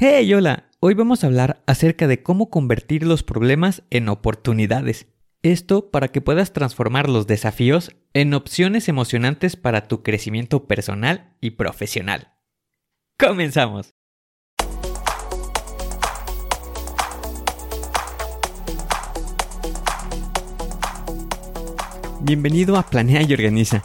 Hey, hola, hoy vamos a hablar acerca de cómo convertir los problemas en oportunidades. Esto para que puedas transformar los desafíos en opciones emocionantes para tu crecimiento personal y profesional. Comenzamos. Bienvenido a Planea y Organiza.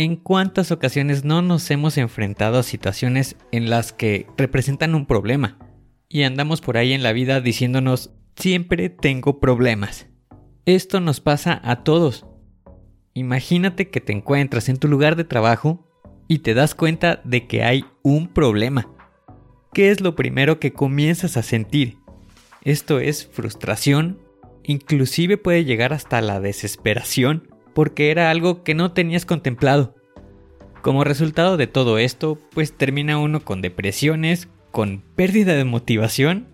¿En cuántas ocasiones no nos hemos enfrentado a situaciones en las que representan un problema? Y andamos por ahí en la vida diciéndonos, siempre tengo problemas. Esto nos pasa a todos. Imagínate que te encuentras en tu lugar de trabajo y te das cuenta de que hay un problema. ¿Qué es lo primero que comienzas a sentir? Esto es frustración, inclusive puede llegar hasta la desesperación porque era algo que no tenías contemplado. Como resultado de todo esto, pues termina uno con depresiones, con pérdida de motivación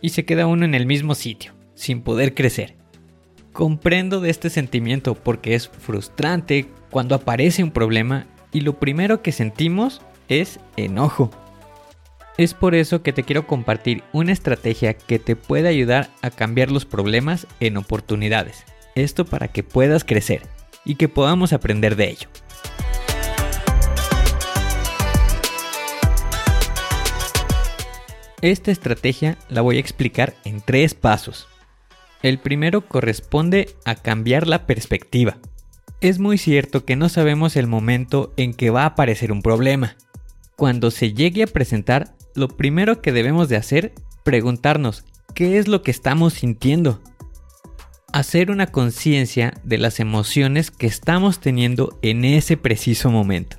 y se queda uno en el mismo sitio, sin poder crecer. Comprendo de este sentimiento porque es frustrante cuando aparece un problema y lo primero que sentimos es enojo. Es por eso que te quiero compartir una estrategia que te puede ayudar a cambiar los problemas en oportunidades. Esto para que puedas crecer y que podamos aprender de ello. Esta estrategia la voy a explicar en tres pasos. El primero corresponde a cambiar la perspectiva. Es muy cierto que no sabemos el momento en que va a aparecer un problema. Cuando se llegue a presentar, lo primero que debemos de hacer, preguntarnos qué es lo que estamos sintiendo hacer una conciencia de las emociones que estamos teniendo en ese preciso momento.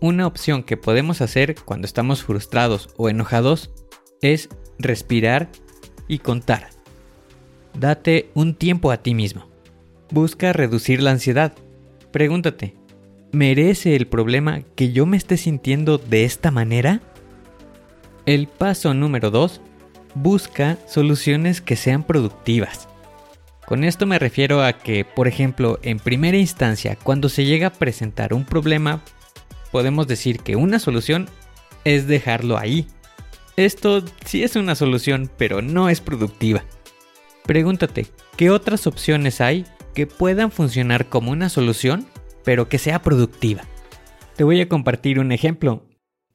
Una opción que podemos hacer cuando estamos frustrados o enojados es respirar y contar. Date un tiempo a ti mismo. Busca reducir la ansiedad. Pregúntate, ¿merece el problema que yo me esté sintiendo de esta manera? El paso número 2. Busca soluciones que sean productivas. Con esto me refiero a que, por ejemplo, en primera instancia, cuando se llega a presentar un problema, podemos decir que una solución es dejarlo ahí. Esto sí es una solución, pero no es productiva. Pregúntate, ¿qué otras opciones hay que puedan funcionar como una solución, pero que sea productiva? Te voy a compartir un ejemplo.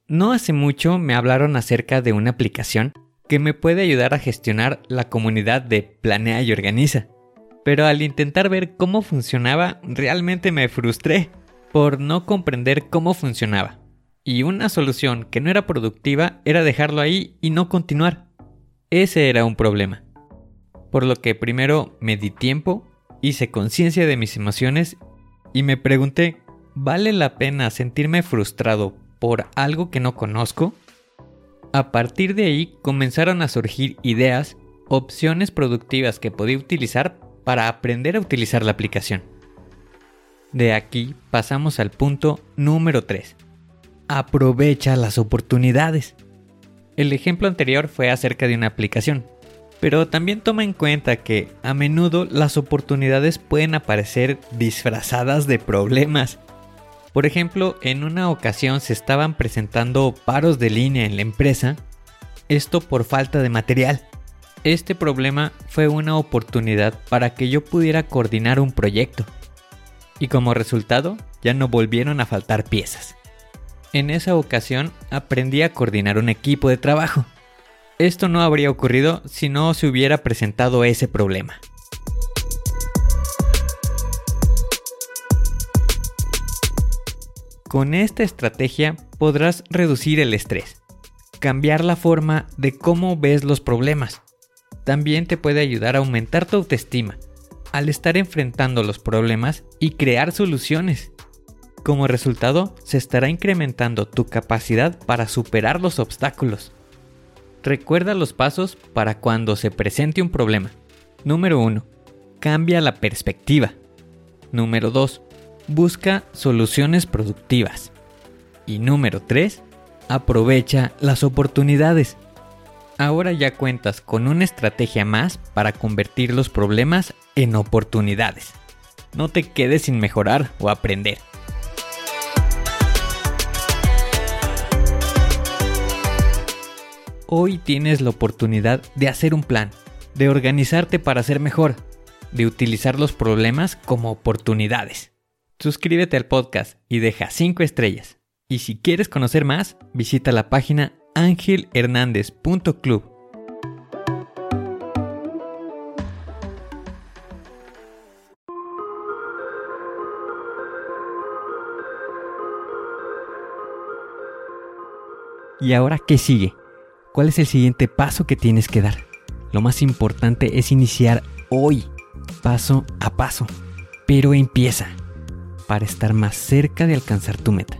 No hace mucho me hablaron acerca de una aplicación que me puede ayudar a gestionar la comunidad de Planea y Organiza pero al intentar ver cómo funcionaba realmente me frustré por no comprender cómo funcionaba. Y una solución que no era productiva era dejarlo ahí y no continuar. Ese era un problema. Por lo que primero me di tiempo, hice conciencia de mis emociones y me pregunté, ¿vale la pena sentirme frustrado por algo que no conozco? A partir de ahí comenzaron a surgir ideas, opciones productivas que podía utilizar para aprender a utilizar la aplicación. De aquí pasamos al punto número 3. Aprovecha las oportunidades. El ejemplo anterior fue acerca de una aplicación, pero también toma en cuenta que a menudo las oportunidades pueden aparecer disfrazadas de problemas. Por ejemplo, en una ocasión se estaban presentando paros de línea en la empresa, esto por falta de material. Este problema fue una oportunidad para que yo pudiera coordinar un proyecto. y como resultado ya no volvieron a faltar piezas. En esa ocasión aprendí a coordinar un equipo de trabajo. Esto no habría ocurrido si no se hubiera presentado ese problema. Con esta estrategia podrás reducir el estrés, cambiar la forma de cómo ves los problemas. También te puede ayudar a aumentar tu autoestima al estar enfrentando los problemas y crear soluciones. Como resultado, se estará incrementando tu capacidad para superar los obstáculos. Recuerda los pasos para cuando se presente un problema. Número 1. Cambia la perspectiva. Número 2. Busca soluciones productivas. Y número 3. Aprovecha las oportunidades. Ahora ya cuentas con una estrategia más para convertir los problemas en oportunidades. No te quedes sin mejorar o aprender. Hoy tienes la oportunidad de hacer un plan, de organizarte para ser mejor, de utilizar los problemas como oportunidades. Suscríbete al podcast y deja 5 estrellas. Y si quieres conocer más, visita la página angelhernandez.club ¿Y ahora qué sigue? ¿Cuál es el siguiente paso que tienes que dar? Lo más importante es iniciar hoy, paso a paso. Pero empieza para estar más cerca de alcanzar tu meta.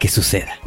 que suceda.